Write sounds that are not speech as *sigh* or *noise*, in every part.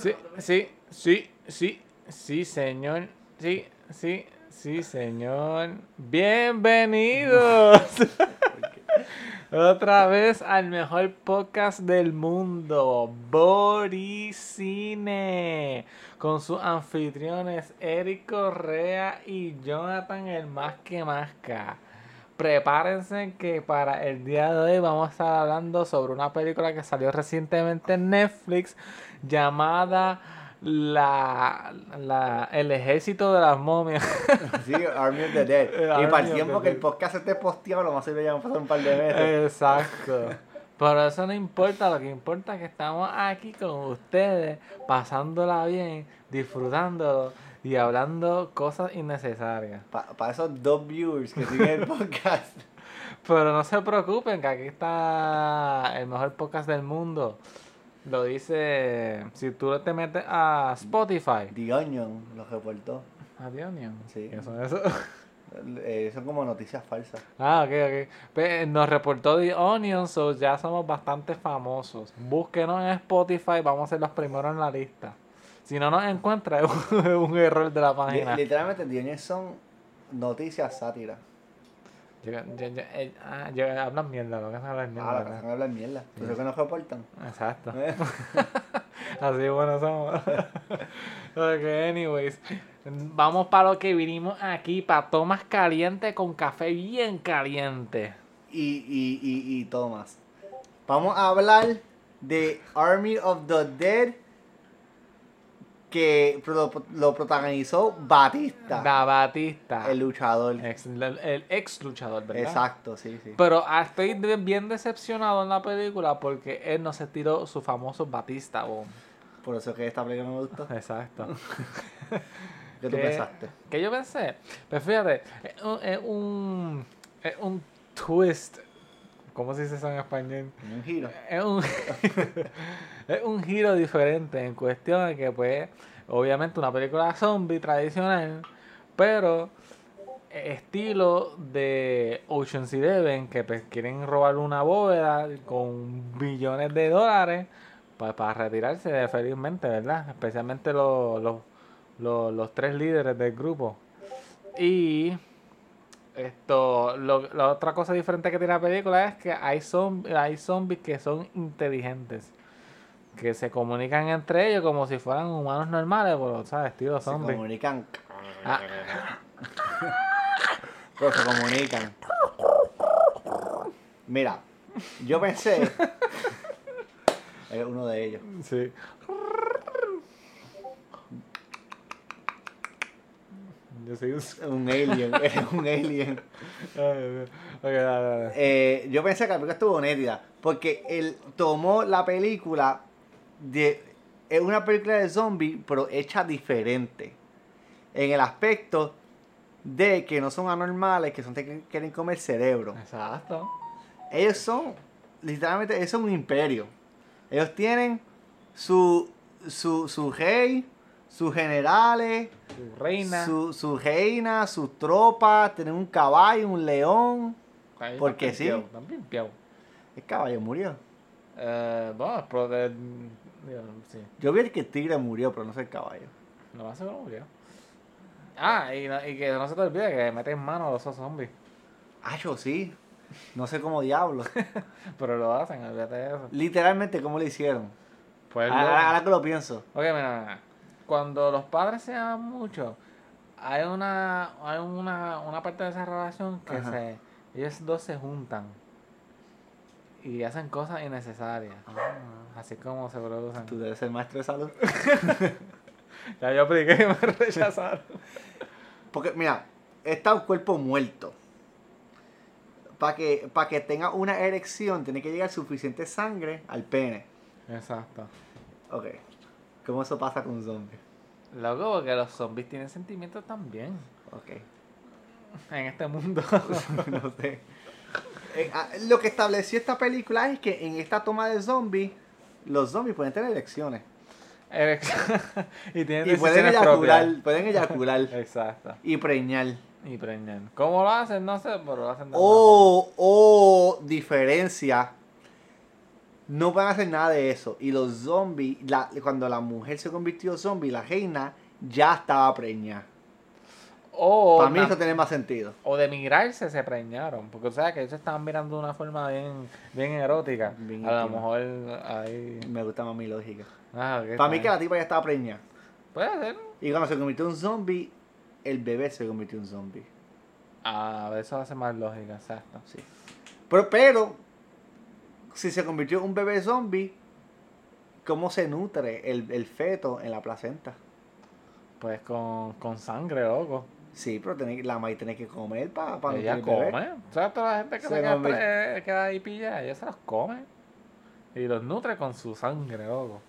Sí, sí, sí, sí, sí, señor. Sí, sí, sí, señor. Bienvenidos. *laughs* Otra vez al mejor podcast del mundo, Boricine, con sus anfitriones Eric Correa y Jonathan el más que masca. Prepárense que para el día de hoy vamos a estar hablando sobre una película que salió recientemente en Netflix llamada la, la, el ejército de las momias. *laughs* Sí, Army of the Dead. *laughs* Y Army para el tiempo que el podcast esté posteado, lo más seguro ya han pasado un par de veces. Exacto. Pero eso no importa, lo que importa es que estamos aquí con ustedes, pasándola bien, disfrutándolo y hablando cosas innecesarias. Para esos dos viewers que siguen el podcast. *laughs* Pero no se preocupen, que aquí está el mejor podcast del mundo. Lo dice, si tú te metes a Spotify. The Onion los reportó. Adiós, Nion. Sí. ¿Qué son eso? *laughs* Eh, son como noticias falsas. Ah, ok, ok. Nos reportó The Onion, so ya somos bastante famosos. Búsquenos en Spotify, vamos a ser los primeros en la lista. Si no nos encuentra, *laughs* es un, error de la página. literalmente, The Onion son noticias sátiras. Yo- yo- eh, ah, hablan mierda, lo que hablar mierda. Ah, la que hablar mierda. Por eso que nos reportan. Exacto. *laughs* Eh, *laughs* Así bueno somos. *laughs* ok, anyways. Vamos para lo que vinimos aquí, para tomas caliente con café bien caliente. y, y, y, y Thomas. Vamos a hablar de Army of the Dead que lo protagonizó Batista, Da Batista. el luchador. Ex, el, el ex luchador, ¿verdad? Exacto, sí, sí. Pero ah, estoy bien decepcionado en la película porque él no se tiró su famoso Batista Bomb. Por eso que esta película no me gustó. Exacto. *laughs* ¿Qué tú pensaste? ¿Qué yo pensé? Pues fíjate, es un, es un, es un twist. ¿Cómo se dice eso en español? Un giro. Es un, *laughs* es un giro diferente en cuestión de que, pues, obviamente una película zombie tradicional, pero estilo de Ocean's Eleven, que pues, quieren robar una bóveda con billones de dólares pues, para retirarse felizmente, ¿verdad? Especialmente los, los, los, los tres líderes del grupo. Y esto, lo- la otra cosa diferente que tiene la película es que hay, zombi- hay zombies que son inteligentes. Que se comunican entre ellos como si fueran humanos normales, pero, ¿sabes? Estilo Se zombie. comunican. Ah, *laughs* Pero se comunican. Mira, yo pensé. *laughs* Es uno de ellos. sí. Yo soy un... *laughs* Un alien. *laughs* Es un alien. Ay, dale, dale. Eh, yo pensé que la película estuvo nítida. Porque él tomó la película de. Es una película de zombie, pero hecha diferente. En el aspecto de que no son anormales, que son que quieren comer cerebro. Exacto. Ellos son, literalmente, ellos son un imperio. Ellos tienen su, su, su rey, sus generales, Tu reina. su, su reina, sus tropas, tienen un caballo, un león. Ahí porque sí. pimpeados. El caballo murió. Eh, bueno, pero sí. Yo vi el que el tigre murió, pero no sé el caballo. Lo más seguro murió. Ah, y, no- y que no se te olvide que meten mano a los zombies. Ah, yo sí. No sé cómo diablos. *laughs* Pero lo hacen, olvídate de eso. Literalmente, ¿cómo le hicieron? Pues Ahora, lo- ahora que lo pienso. Ok, mira, mira. Cuando los padres se aman mucho, hay una, hay una, una parte de esa relación que Ajá. se, ellos dos se juntan y hacen cosas innecesarias. Así como se producen. Tú debes ser maestro de salud. *laughs* Ya yo apliqué y me rechazaron. Porque, mira, está un cuerpo muerto. Para que, pa' que tenga una erección, tiene que llegar suficiente sangre al pene. Exacto. Ok. ¿Cómo eso pasa con un zombie? Loco, porque los zombies tienen sentimientos también. Ok. *laughs* En este mundo. *laughs* no sé. Eh, ah, lo que estableció esta película es que en esta toma de zombies, los zombies pueden tener erecciones. Erección. *laughs* y tienen Y pueden eyacular, propias. pueden eyacular Exacto. y preñar. Y preñar. ¿Cómo lo hacen? No sé, pero lo hacen de O, o diferencia No van a hacer nada de eso. Y los zombies, la- cuando la mujer se convirtió en zombie, la reina ya estaba preñada. O, Para mí eso tiene más sentido. o de mirarse se preñaron. Porque o sea que ellos estaban mirando de una forma bien, bien erótica. Bien a lo mejor ahí. Me gusta más mi lógica. Ah, Para mí que la tipa ya estaba preñada. Puede ser. Y cuando se convirtió en zombie, el bebé se convirtió en zombie. Ah, eso hace más lógica, exacto. Sí. Pero, pero, si se convirtió en un bebé zombie, ¿cómo se nutre el, el feto en la placenta? Pues con, con sangre, loco. Sí, pero tiene, la madre tiene que comer para pa ella el bebé. come. O sea, toda la gente que Se se queda, come. queda ahí pilla, ella se los come. Y los nutre con su sangre, loco.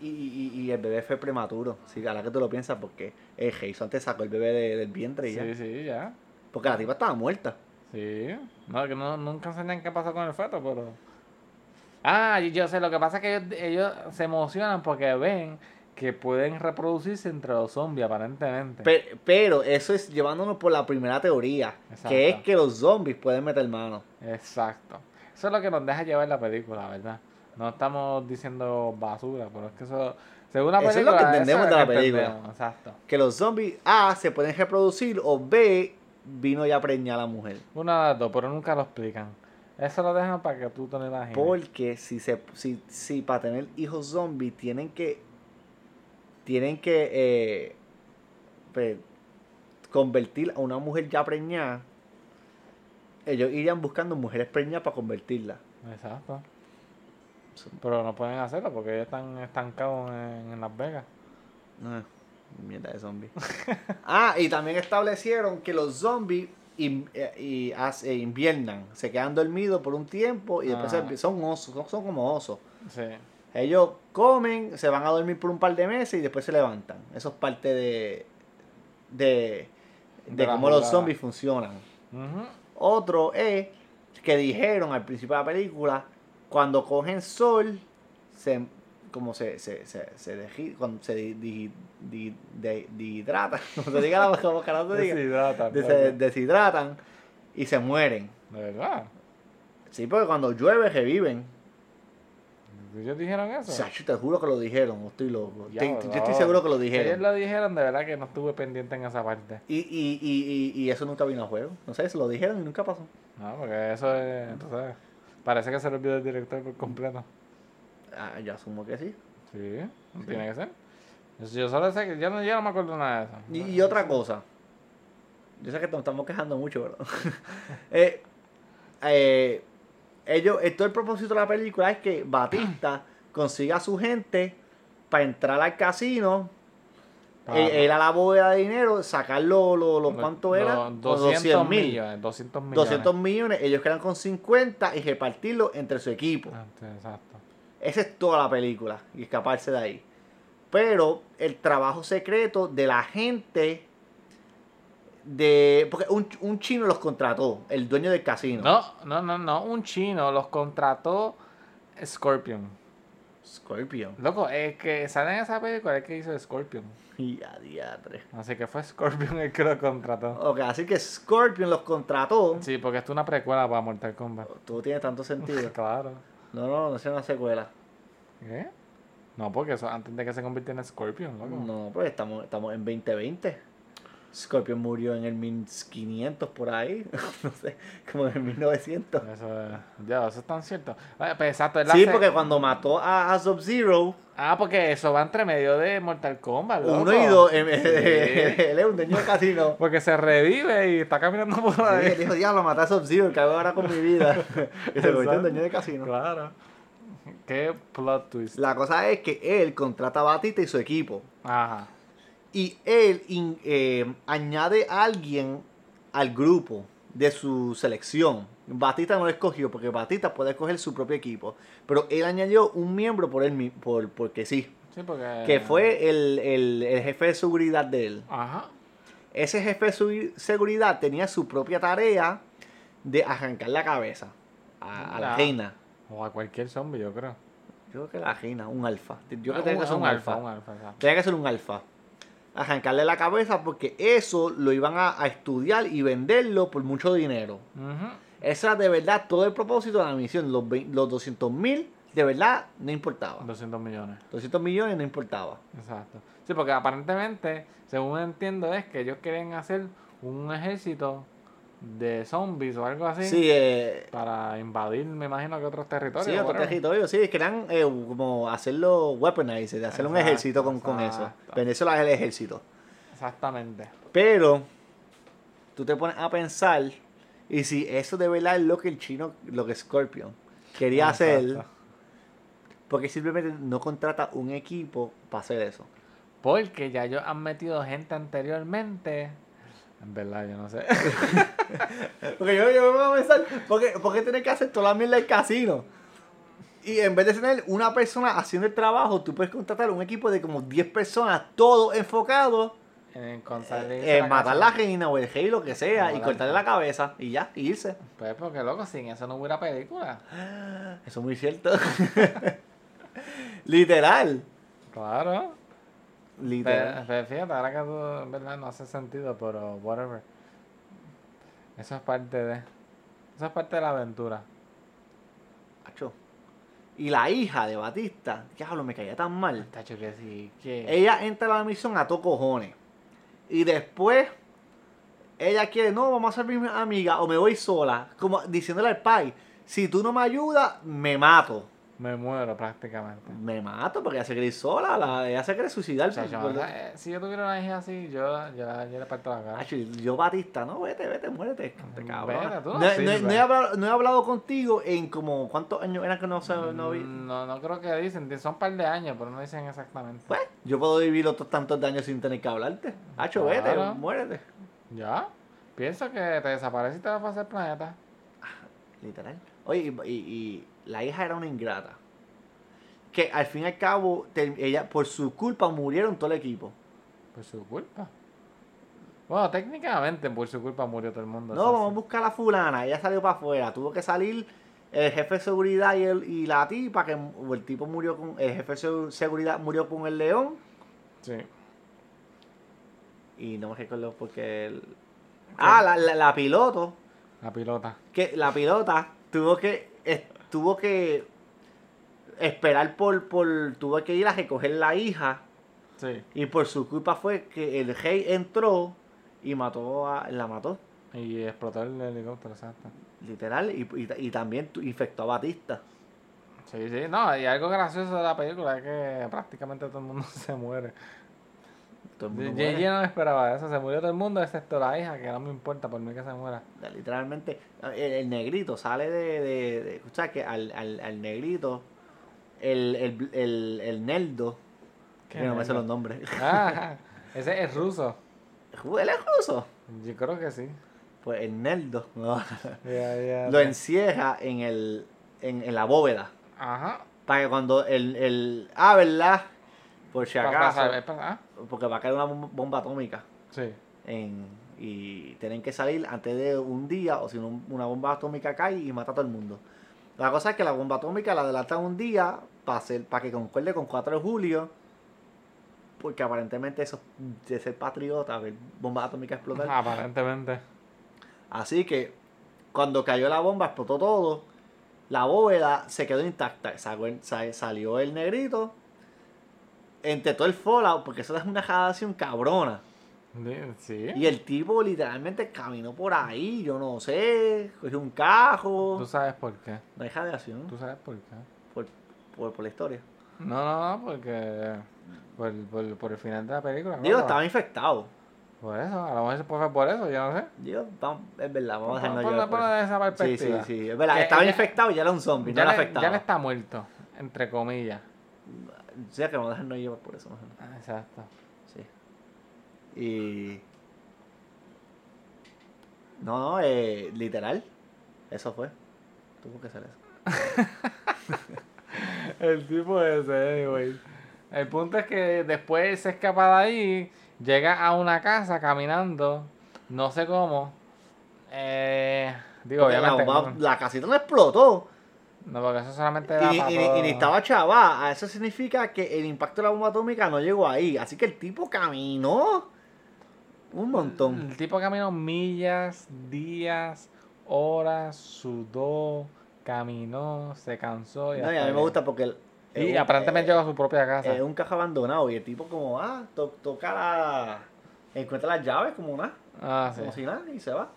Y, y, y el bebé fue prematuro. Sí, a la que tú lo piensas, porque el Jason te sacó el bebé de- del vientre y ya. Sí, sí, ya. Porque la tipa estaba muerta. Sí. No, que no, nunca enseñan qué pasó con el feto, pero. Ah, yo sé, lo que pasa es que ellos, ellos se emocionan porque ven que pueden reproducirse entre los zombies, aparentemente. Pe- Pero, eso es llevándonos por la primera teoría, Exacto. que es que los zombies pueden meter mano. Exacto. Eso es lo que nos deja llevar la película, ¿verdad? No estamos diciendo basura, pero es que eso, según la Eso es película, lo que entendemos de la película. entendemos, Exacto. Que los zombies A se pueden reproducir o B vino ya preñada la mujer. Una de las dos, pero nunca lo explican. Eso lo dejan para que tú te lo imagines. Porque si se si, si para tener hijos zombies tienen que tienen que eh, pues, convertir a una mujer ya preñada, ellos irían buscando mujeres preñadas para convertirla. Exacto. Pero no pueden hacerlo porque ellos están estancados en, en Las Vegas. Ah, mierda de zombies. *laughs* ah, y también establecieron que los zombies eh, y hace- inviernan, se quedan dormidos por un tiempo y después Ah. se- son osos, son, son como osos. Sí. Ellos comen, se van a dormir por un par de meses y después se levantan. Eso es parte de, de, de De la cómo los zombies funcionan. Otro es que dijeron al principio de la película, cuando cogen sol, se, como se, se, se, se, deji- cuando se di- di- di- deshidratan, *laughs* como se diga la como carajo se diga, Deshidratan, deshidratan y se mueren. ¿De verdad? Sí, porque cuando llueve reviven. ¿Ellos dijeron eso? O sea, yo te juro que lo dijeron, estoy loco. Ya, Te- no. yo estoy seguro que lo Si ellos dijeron. lo dijeron, de verdad que no estuve pendiente en esa parte. Y, y, y, y, y eso nunca vino a juego. No sé, se lo dijeron y nunca pasó. No, porque eso es, sabes, parece que se lo olvidó el director por completo. Ah, yo asumo que sí. Sí, no Sí. tiene que ser. Yo, solo sé que yo no, yo no me acuerdo nada de eso. Y, y otra cosa. Yo sé que nos estamos quejando mucho, pero. *laughs* eh, eh, ellos, eh, todo el propósito de la película es que Batista *clears throat* consiga a su gente para entrar al casino, ir a la bóveda de dinero, sacar lo, lo, lo- ¿cuánto era? lo- Con 200 mil. millones. 200 millones. 200 millones, ellos quedan con 50 y repartirlo entre su equipo. Ah, Exacto. Esa es toda la película y escaparse de ahí. Pero el trabajo secreto de la gente de... Porque un, un chino los contrató, el dueño del casino. No, no, no, no. Un chino los contrató Scorpion. Scorpion. Loco, es que sale en esa película el que hizo Scorpion. Y a diatre. Así que fue Scorpion el que lo contrató. Ok, así que Scorpion los contrató. Sí, porque esto es una precuela para Mortal Kombat. Todo tiene tanto sentido. *laughs* Claro. No, no, no es una secuela. ¿Qué? No, porque eso antes de que se convirtiera en Scorpion, loco. No, pues estamos, estamos en 2020. Scorpion murió en el 1500 por ahí. *laughs* no sé, como en el 1900. Eso es. Ya, eso es tan cierto. Pues, exacto, Sí, se- porque cuando mató a, a Sub-Zero, Ah, porque eso va entre medio de Mortal Kombat, loco. uno y dos, em, Sí. él es un dueño de casino. Porque se revive y está caminando por Sí, ahí. él dijo, diablo, maté a Sub-Zero, que hago ahora con mi vida. *laughs* y se convirtió en dueño de casino. Claro. Qué plot twist. La cosa es que él contrata a Batista y su equipo. Ajá. Y él in- eh, añade a alguien al grupo de su selección. Batista no lo escogió porque Batista puede escoger su propio equipo. Pero él añadió un miembro por él por, porque sí. Sí, porque. Que fue el, el- el jefe de seguridad de él. Ajá. Ese jefe de seguridad tenía su propia tarea de arrancar la cabeza a, a la reina. O a cualquier zombie, yo creo. Yo creo que la reina, un alfa. Yo creo que Ah, tenía que ser un, alfa. Un alfa. Tenía que ser un alfa. Arrancarle la cabeza porque eso lo iban a, a estudiar y venderlo por mucho dinero. Ujú. Ese era de verdad todo el propósito de la misión. Los, vein- los 200 mil de verdad no importaba. 200 millones. 200 millones no importaba. Exacto. Sí, porque aparentemente, según entiendo, es que ellos quieren hacer un ejército de zombies o algo así Sí, eh, para invadir, me imagino que otros territorios. sí, otro whatever. territorio, sí, querían eh, como hacerlo weaponized, hacer un ejército con, con eso. Venezuela es el ejército. Exactamente. Pero tú te pones a pensar, y si eso de verdad es lo que el chino, lo que Scorpion quería hacer, Exacto. porque simplemente no contrata un equipo para hacer eso. Porque ya ellos han metido gente anteriormente. En verdad, yo no sé. *laughs* Porque yo, yo me voy a pensar, ¿por qué, por qué tener que hacer toda la mierda del casino? Y en vez de tener una persona haciendo el trabajo, tú puedes contratar un equipo de como 10 personas, todos enfocados en en matar la reina o el rey, lo que sea, y cortarle la cabeza y ya, y irse. Pues porque loco, sin eso no hubiera película. Eso es muy cierto. *laughs* Literal. Claro. Literal. Pero, fíjate, ahora que tú, en verdad no hace sentido, pero whatever. Eso es parte de. Eso es parte de la aventura. Acho. Y la hija de Batista, diablo, me caía tan mal. Tacho que sí, que. Ella entra a la misión a to cojones. Y después, ella quiere, no, vamos a ser mi amiga o me voy sola. Como diciéndole al pai, si tú no me ayudas, me mato. Me muero prácticamente. Me mato porque ella se quiere sola, la, ella se quiere suicidar. O sea, yo, por- por- eh, si yo tuviera una hija así, yo, yo, yo le parto la cara. Acho, yo Batista, no, vete, vete, muérete. te cabrón. Vete, tú no no, no- sirves. no he hablado, no he hablado contigo en como, ¿cuántos años eran que no, se, no vi? Mm, No, no creo que dicen, son un par de años, pero no dicen exactamente. Pues, yo puedo vivir otros tantos de años sin tener que hablarte. Hacho, vete, muérete. ¿Ya? Pienso que te desaparece y te vas a el planeta. Literal. Oye, y, y- y la hija era una ingrata. Que al fin y al cabo, ella, por su culpa murieron todo el equipo. Por su culpa. Bueno, técnicamente por su culpa murió todo el mundo. No, vamos a buscar a la fulana. Ella salió para afuera. Tuvo que salir el jefe de seguridad y, el, y la tipa, que el tipo murió con. El jefe de segu- seguridad murió con el león. Sí. Y no me recuerdo porque. el- Ah, la, la, la piloto. La pilota. Que la pilota tuvo que. Tuvo que. Esperar por, por. Tuvo que ir a recoger la hija. Sí. Y por su culpa fue que el rey entró y mató a. La mató. Y explotó el helicóptero, exacto. Literal. Y, y, y también infectó a Batista. Sí, sí. No, y algo gracioso de la película es que prácticamente todo el mundo *laughs* se muere. Todo el mundo JJ muere. no esperaba eso. Se murió todo el mundo excepto la hija, que no me importa por mí que se muera. Literalmente, el, el negrito sale de, de, de- o sea, que al, al, al negrito, el, el, el, el nerdo, ¿Qué que no me sé los nombres. Ah, *laughs* ese es ruso. ¿Él es ruso? Yo creo que sí. Pues el no, *laughs* ya, lo encierra en, el, en, en la bóveda. Ajá. Para que cuando el, el... Ah, ¿verdad? Por si acaso. pasa- pasa- ah, Porque va a caer una bom- bomba atómica. Sí. En, y tienen que salir antes de un día o si no una bomba atómica cae y mata a todo el mundo. La cosa es que la bomba atómica la adelantan un día para, para que concuerde con 4 de julio. Porque aparentemente eso de ser patriota, ver bombas atómicas explotar. Aparentemente. Así que cuando cayó la bomba explotó todo. La bóveda se quedó intacta. Salió el negrito. Entre todo el fallout, porque eso es una radiación cabrona. Sí. Y el tipo literalmente caminó por ahí, yo no sé, cogió un cajo. Tú sabes por qué. No hay radiación Tú sabes por qué. por, por, por la historia. No, no, no, porque. Por, por, por el final de la película. Digo, estaba infectado. Por eso, a lo mejor se puede por eso, yo no sé. Digo, es verdad, vamos a dejarnos Ponlo llevar por eso. esa Sí, perspectiva. sí, sí, es verdad. Que Estaba infectado y ya era un zombie, Ya, no era afectado. ya le está muerto, entre comillas. O sea que vamos a dejarnos llevar por eso. Ah, Exacto. Sí. Y. No, no, eh, literal. Eso fue. Tuvo que ser eso. *laughs* El tipo ese, anyway. El punto es que después se escapa de ahí, llega a una casa caminando, no sé cómo. Eh, digo, Porque la, obviamente. bomba- no, la casita no explotó. No, porque eso solamente Y, era ni- para y y todo- ni estaba chava. A Eso significa que el impacto de la bomba atómica no llegó ahí. Así que el tipo caminó un montón. El tipo caminó millas, días, horas, sudó, caminó, se cansó. Y, No, y a mí me gusta porque... el- Y aparentemente eh, llegó a su propia casa. Es un cajo abandonado y el tipo como, ah, to- toca la... Encuentra las llaves como nada, ah, sí. como si nada, y se va.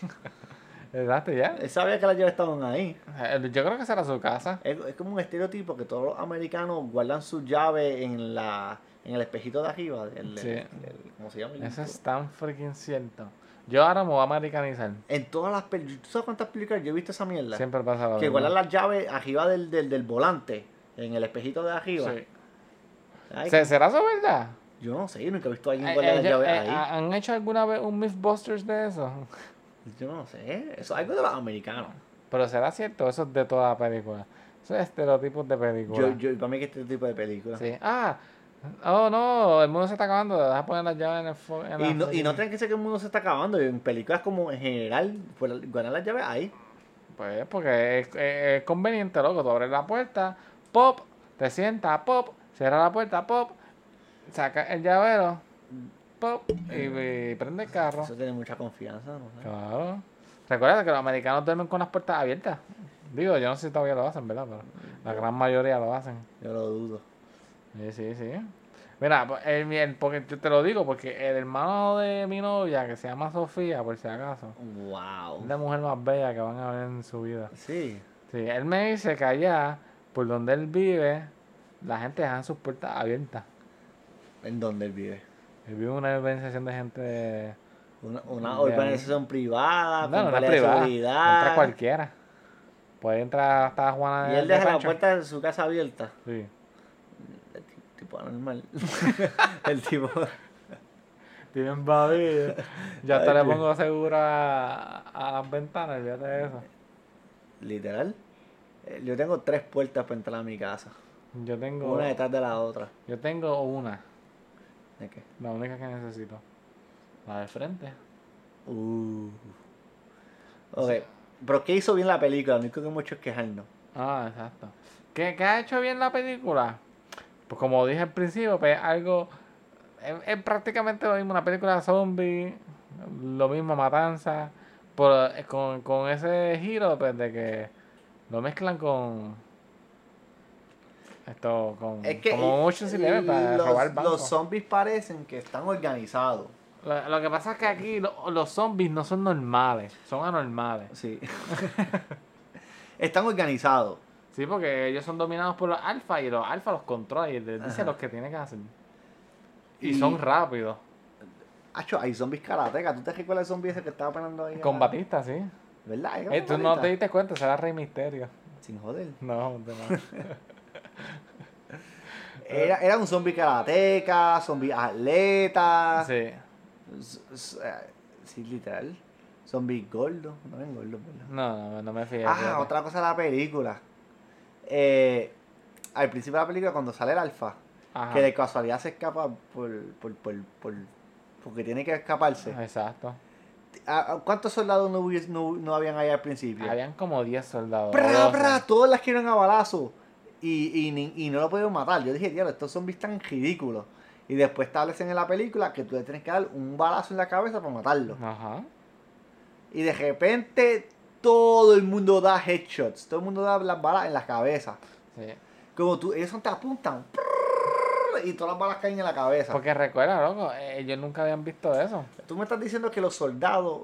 *laughs* Exacto, ya. Él sabía que las llaves estaban ahí. Eh, Yo creo que será su casa. Es, es como un estereotipo que todos los americanos guardan sus llaves en la en el espejito de arriba. El, Sí. el- el- ¿Cómo se llama? Eso es tan freaking cierto. Yo ahora me voy a americanizar. En todas las películas. ¿Tú sabes cuántas películas yo he visto esa mierda? Siempre pasa lo que mismo. guardan las llaves arriba del, del, del volante, en el espejito de arriba. Sí. Ay, ¿Se- ¿Será eso verdad? Yo no sé, yo nunca he visto a alguien Eh, guardar eh, las llaves eh, ahí. ¿Han hecho alguna vez un Mythbusters de eso? Yo no sé, eso es algo de los americanos. Pero será cierto, eso es de toda la película. Eso es estereotipos de película. Yo, yo, para mí que este tipo de películas. Sí. Ah, oh no, el mundo se está acabando. Deja poner las llaves en el fo- en Y la no, y no freaking- tiene que ser que el mundo se está acabando. En películas como en general, pues, guardar las llaves ahí. Pues porque es, es- es conveniente, loco. Tú abres la puerta, pop, te sientas, pop, cierra la puerta, pop, saca el llavero, pop, y, y prende el carro. Eso tiene mucha confianza, no. Claro. Recuerda que los americanos duermen con las puertas abiertas. Digo, yo no sé si todavía lo hacen, ¿verdad? Pero la gran mayoría lo hacen. Yo lo dudo. Sí, sí, sí. Mira, pues, el, el- porque yo te lo digo porque el hermano de mi novia, que se llama Sofía, por si acaso, es Wow. la mujer más bella que van a ver en su vida. Sí. Sí, él me dice que allá, por donde él vive, la gente deja sus puertas abiertas. ¿En dónde él vive? En una organización de gente. Una, una De organización privada, No, con no, privada. seguridad. Entra cualquiera. Puede entrar hasta Juana Y de él deja de la puerta de su casa abierta. Sí. El ti- tipo anormal. *laughs* el tipo. Tienen babido. Yo hasta le pongo segura a, a las ventanas, olvídate de eso. Literal. Eh, Yo tengo tres puertas para entrar a mi casa. Yo tengo. Una detrás de la otra. Yo tengo una. ¿De qué? La única que necesito. La de frente. Uh. Ok. Pero ¿qué hizo bien la película? Lo único que hecho es quejarnos. Ah, exacto. ¿Qué, qué ha hecho bien la película? Pues como dije al principio, pues algo. Es, es prácticamente lo mismo, una película de zombies, lo mismo, matanza, pero eh, con, con ese giro pues, de que lo mezclan con. Esto, con. Es que como Ocean's Eleven para los, robar bancos. los zombies parecen que están organizados. Lo, lo que pasa es que aquí lo- los zombies no son normales, son anormales. Sí. *laughs* están organizados. Sí, porque ellos son dominados por los alfa y los alfa los controlan y les dice lo que tienen que hacer. Y, Y- son rápidos. Hacho, hay zombies karatecas. ¿Tú te recuerdas el zombie ese que estaba pegando ahí? Con Batista, sí. ¿Verdad? Eh, tú no te diste cuenta, será Rey Misterio. Sin joder. No, no. *laughs* Era, era un zombie karateca, zombie atleta. Sí. Eh, Sí, literal. Zombie gordo. No ven gordo, ¿verdad? No, no, no me fijé. Ah, fíjate. otra cosa de la película. Eh, al principio de la película, cuando sale el alfa, Ajá. que de casualidad se escapa por, por, por, por- porque tiene que escaparse. Exacto. ¿A- a ¿Cuántos soldados no, no, no habían ahí al principio? Habían como 10 soldados. ¡Pra, 12. pra! Todos las quieren a balazo. Y, y, y no lo pudieron matar. Yo dije, diablo, estos zombies están ridículos. Y después establecen en la película que tú le tienes que dar un balazo en la cabeza para matarlo. Ajá. Y de repente todo el mundo da headshots. Todo el mundo da las balas en la cabeza. Sí. Como tú, ellos te apuntan. Y todas las balas caen en la cabeza. Porque recuerda, loco, ellos nunca habían visto eso. Tú me estás diciendo que los soldados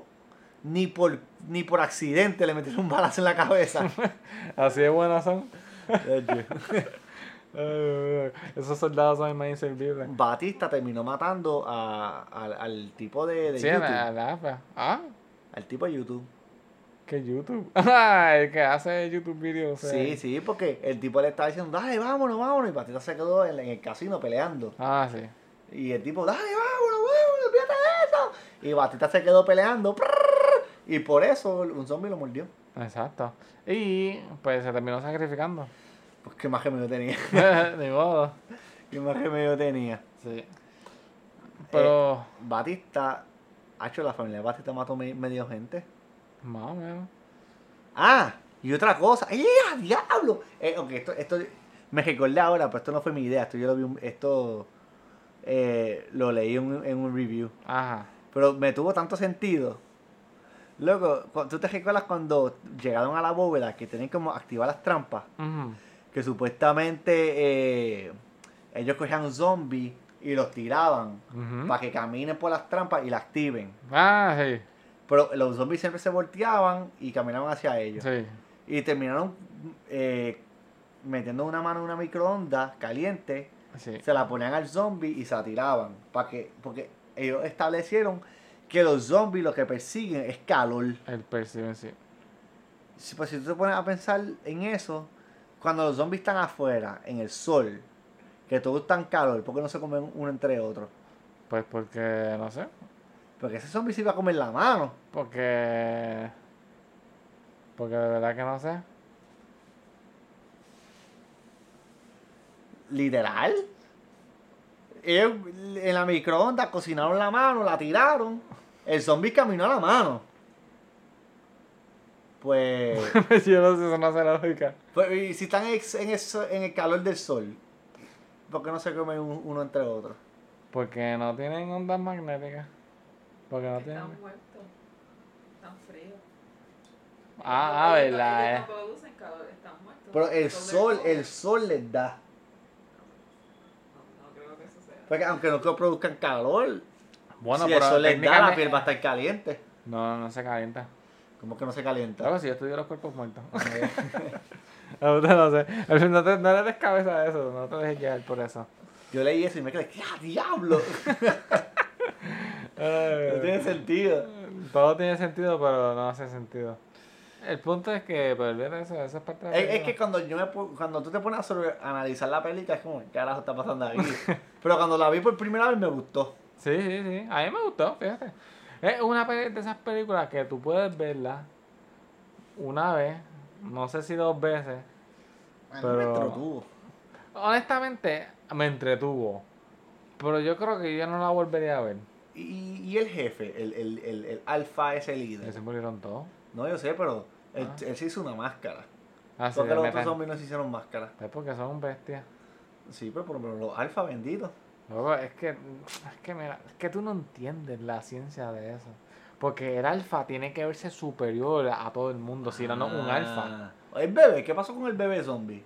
ni por, ni por accidente le metieron un balazo en la cabeza. *laughs* Así de buenas son. Esos soldados son más inservibles. Batista terminó matando a- al, al tipo de, de Sí, YouTube. la, la- ah, Al tipo de YouTube. que YouTube. *laughs* Ah, el que hace YouTube videos. Sí, sí, porque el tipo le estaba diciendo, dale, vámonos, vámonos. Y Batista se quedó en, en el casino peleando. Ah, sí. Y el tipo, dale, vámonos, vámonos, olvídate de eso. Y Batista se quedó peleando. prrr, y por eso un zombie lo mordió. Exacto. Y pues se terminó sacrificando. Pues qué más remedio tenía. *laughs* Ni modo. qué más remedio tenía. Sí. Pero, Batista, ha hecho la familia de Batista mató me- medio gente. más o menos. Ah, y otra cosa. ¡Eh, diablo! Eh, ok, esto, esto me recordé ahora, pero esto no fue mi idea. Esto yo lo vi, un- esto eh, lo leí en un, en un review. Ajá. Pero me tuvo tanto sentido. Loco, ¿tú te recuerdas cuando llegaron a la bóveda que tenían como activar las trampas? Que supuestamente eh, ellos cogían un zombie y los tiraban para que caminen por las trampas y la activen. Ah, sí. Pero los zombies siempre se volteaban y caminaban hacia ellos. Sí. Y terminaron eh, metiendo una mano en una microondas caliente, Sí. se la ponían al zombie y se la tiraban. Para que, porque ellos establecieron que los zombies lo que persiguen es calor. El perciben, sí. Si, pues, si tú te pones a pensar en eso, cuando los zombies están afuera, en el sol, que todos están calor, ¿por qué no se comen uno entre otros? Pues porque, no sé. Porque ese zombie se iba a comer la mano. Porque. Porque de verdad que no sé. Literal. Ellos en la microondas cocinaron la mano, la tiraron. El zombie caminó a la mano. *laughs* Pues, Yo no sé, eso no hace lógica. pues, y si están en el, en el calor del sol, ¿por qué no se comen un- uno entre otros? Porque no tienen ondas magnéticas. Porque no tienen. Están muertos. Están fríos. Ah, ah, verdad, ellos eh. no producen calor, están muertos. Pero el sol, el sol les da. No, no creo que eso sea. Porque aunque no produzcan calor, Bueno, si pero sol les da, la piel va a estar caliente. No, no se calienta. ¿Cómo que no se calienta? Claro, si yo estudio los cuerpos muertos. *laughs* *laughs* No sé. No, te, no le des cabeza a eso, no te dejes llevar por eso. Yo leí eso y me quedé, ¡qué diablo! *laughs* No tiene sentido. Todo tiene sentido, pero no hace sentido. El punto es que, pues, eso, eso es parte de Es, es que cuando yo me cuando tú te pones a analizar la película es como, ¿qué carajo está pasando aquí? Pero cuando la vi por primera vez me gustó. Sí, sí, sí. A mí me gustó, fíjate. Es una de esas películas que tú puedes verla una vez, no sé si dos veces. Pero... Me entretuvo. Honestamente, me entretuvo. Pero yo creo que yo no la volvería a ver. Y, y el jefe, el, el, el, el alfa ese líder. se murieron todos. No, yo sé, pero él, Ah. él se hizo una máscara. Ah, Porque los otros zombies no se hicieron máscara. Es porque son bestias. Sí, pero por lo menos los alfa benditos. Luego, es que, es que mira, es que tú no entiendes la ciencia de eso. Porque el alfa tiene que verse superior a todo el mundo, si no, no un alfa. Ah. El bebé, ¿qué pasó con el bebé zombie?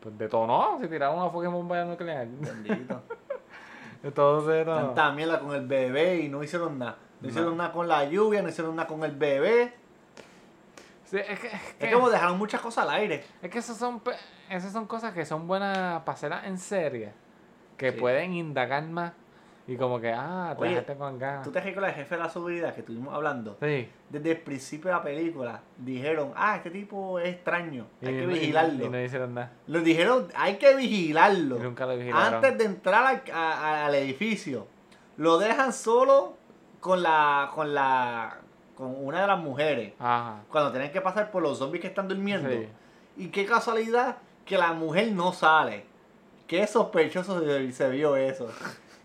Pues detonó, si tiraron una fucking bomba nuclear. Bendito. *laughs* Entonces, no. Tanta mierda con el bebé y no hicieron nada. No, No. hicieron nada con la lluvia, no hicieron nada con el bebé. Sí, es que, es que, Es como dejaron muchas cosas al aire. es que esas son, esas son cosas que son buenas para hacerlas en serie. Que Sí. pueden indagar más. Y como que, ah, te Oye, dejaste con ganas. ¿Tú te recuerdas el jefe de la seguridad que estuvimos hablando? Sí. Desde el principio de la película dijeron, ah, este tipo es extraño, hay Y que y- vigilarlo. Y no hicieron nada. Lo dijeron, hay que vigilarlo. Y nunca lo vigilaron. Antes de entrar al, a- a- al edificio, lo dejan solo con la, con la, con una de las mujeres. Ajá. Cuando tienen que pasar por los zombies que están durmiendo. Sí. Y qué casualidad que la mujer no sale. Qué sospechoso se, se vio eso.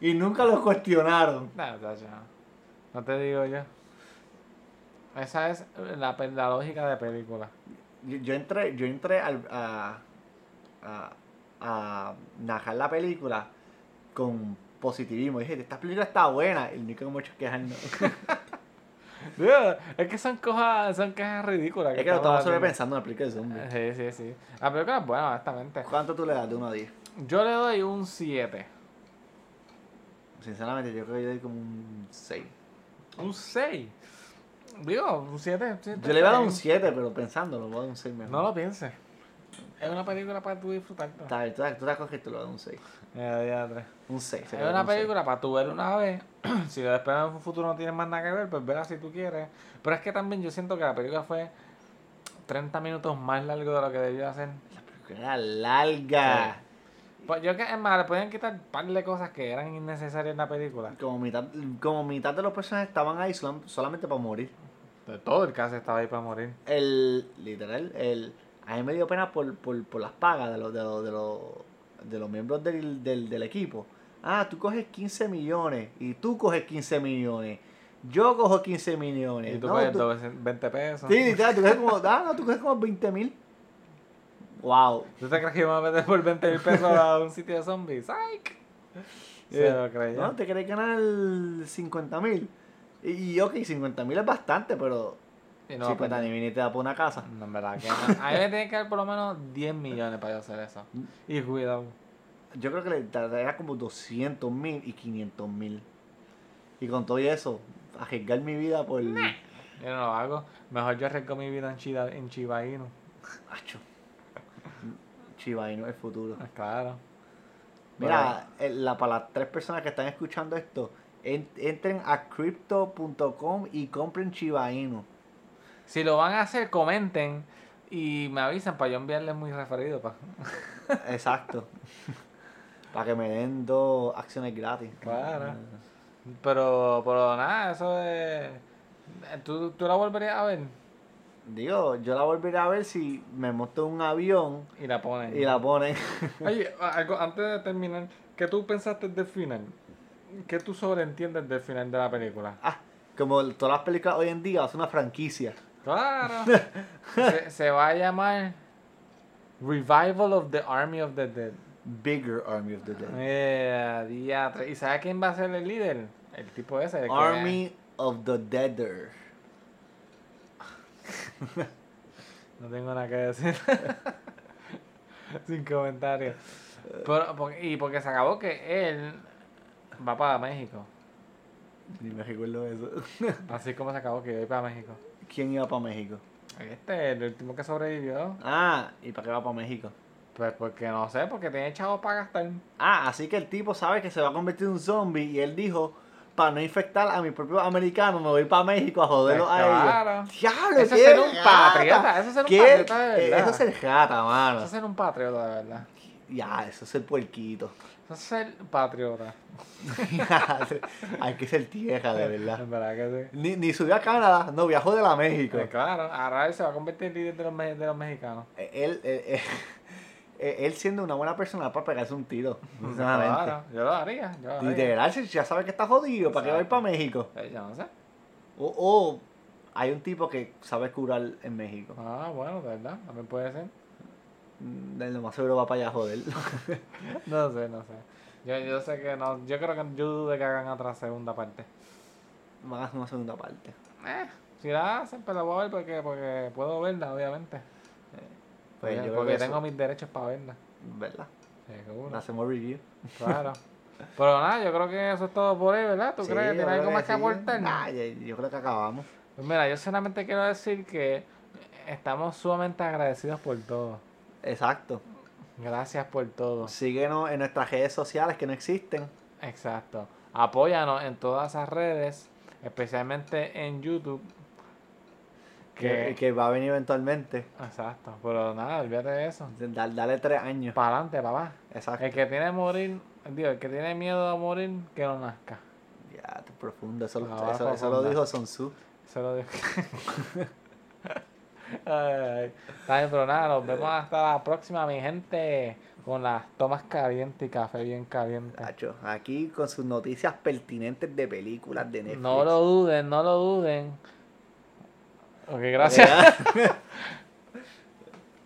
Y nunca lo cuestionaron. No, no. No te digo yo. Esa es la, la lógica de película. Yo, yo entré, yo entré al- a, a, a narrar la película con positivismo. Dije, esta película está buena. El único que muchos quejarnos. *laughs* Digo, Es que son cosas, son quejas ridículas. es que lo estamos sobrepensando en la película de zombies. Sí, sí, sí. La película es buena, honestamente. ¿Cuánto tú le das de 1 a 10? Yo le doy un 7. Sinceramente, yo creo que yo doy como un 6. Un 6. Digo, un 7. Yo le voy a dar un 7, pero pensándolo, voy a dar un 6 mejor. No lo pienses. Es una película para tú disfrutar. Está bien, tú, tú te coges tú le das un 6. Ya, ya. Un 6. Es una película para tú ver una vez. *clears throat* si después en un futuro no tienes más nada que ver, pues verla si tú quieres. Pero es que también yo siento que la película fue 30 minutos más largo de lo que debió hacer. La película era larga. Pues yo que es más, le podían quitar un par de cosas que eran innecesarias en la película. Como mitad, como mitad de los personajes estaban ahí solam- solamente para morir. De todo el caso estaba ahí para morir. El, literal, el, a mí me dio pena por, por, por las pagas de los, de los, de los, de los miembros del, del, del equipo. Ah, tú coges 15 millones y tú coges 15 millones. Yo cojo 15 millones. Y tú No, puedes tú- 20 pesos. Sí, literal, tú coges como, ah, no, tú coges como 20 mil. Wow. ¿Tú te crees que iban a meter por 20 mil pesos a un sitio de zombies? ¡Psych! *laughs* Se lo creía. ¿No? ¿Te querés ganar 50 mil? Y, y ok, 50 mil es bastante, pero Y Sí, no va pues a perder. Danny Vini te da por una casa. No, en verdad que no. A mí me tiene que dar por lo menos 10 millones para yo hacer eso. *laughs* Y cuidado. Yo creo que le daría como 200 mil y 500 mil. Y con todo eso, arriesgar mi vida por. Yo no lo hago. Mejor yo arriesgo mi vida en, Chida, en Chiba Inu. Acho. Chiba Inu es el futuro. Ah, Claro. Mira, eh, la, para las tres personas que están escuchando esto, en- entren a crypto.com y compren Chiba Inu. Si lo van a hacer, comenten y me avisan para yo enviarles muy referido. Pa. *laughs* Exacto. *laughs* para que me den dos acciones gratis. Claro. Pero, pero nada, eso es... ¿Tú, ¿Tú la volverías a ver? Digo, yo la volveré a ver si me monto un avión Y la ponen. y la ponen. *laughs* Oye, algo, antes de terminar, ¿qué tú pensaste del final? ¿Qué tú sobreentiendes del final de la película? Ah, como todas las películas hoy en día, es una franquicia. Claro. *laughs* se, se va a llamar Revival of the Army of the Dead. Bigger Army of the Dead. Eh, diatre. ¿Y sabes quién va a ser el líder? El tipo ese. el que- Army of the Deader. *laughs* No tengo nada que decir. *laughs* Sin comentarios. Pero, y porque se acabó que él va para México. Ni me recuerdo eso. *laughs* Así como se acabó que iba para México. ¿Quién iba para México? Este, el último que sobrevivió. Ah, ¿y para qué va para México? Pues porque no sé, porque tiene chavos para gastar. Ah, así que el tipo sabe que se va a convertir en un zombie y él dijo, para no infectar a mis propios americanos, me voy para México a joderlos Pues a claro. ellos. ¡Diablo, Eso es ser un patriota, eso es ser un patriota de Eh, verdad. Eso es ser rata, mano. Eso es ser un patriota, de verdad. Ya, eso es ser puerquito. Eso es ser patriota. *laughs* Hay que ser tierra, de verdad. En verdad que sí. Ni, ni subió a Canadá, no, viajó de la México. Pues claro, ahora él se va a convertir en líder de los, de los mexicanos. Eh, Él, eh, *laughs* eh, él siendo una buena persona para pegarse un tiro. *laughs* Claro, yo lo haría. Yo lo haría. Literal, si ya sabe que está jodido, ¿para qué va a ir para México? Eh, Yo no sé. O, o hay un tipo que sabe curar en México. Ah, bueno, de verdad, también puede ser. Mm, Lo más seguro va para allá a joder. *laughs* No sé, no sé. Yo, yo sé que no, yo creo que yo dudo de que hagan otra segunda parte. Van a hacer una segunda parte. Eh, si la hacen, pues la voy a ver porque, porque puedo verla, obviamente. Pues porque yo creo porque que tengo eso- mis derechos para verla. ¿Verdad? Seguro. Hacemos review. Claro. *laughs* Pero nada, yo creo que eso es todo por hoy, ¿verdad? ¿Tú Sí, crees? yo ¿Tienes algo más que aportar? Nah, yo creo que acabamos. Pues mira, yo solamente quiero decir que estamos sumamente agradecidos por todo. Exacto. Gracias por todo. Síguenos en nuestras redes sociales que no existen. Exacto. Apóyanos en todas esas redes, especialmente en YouTube. Que, va a venir eventualmente. Exacto. Pero nada, olvídate de eso. Da- dale tres años. Para adelante, papá. Exacto. El que tiene morir, digo, el que tiene miedo a morir, que no nazca. Ya, te profundo. Eso, eso, eso lo dijo Sun Tzu. Se lo digo. ay, ay. Pero nada, nos vemos hasta la próxima, mi gente. Con las tomas calientes y café bien caliente. Aquí con sus noticias pertinentes de películas de Netflix. No lo duden, no lo duden. Ok, gracias. *laughs*